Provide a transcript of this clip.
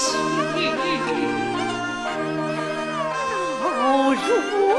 心，到如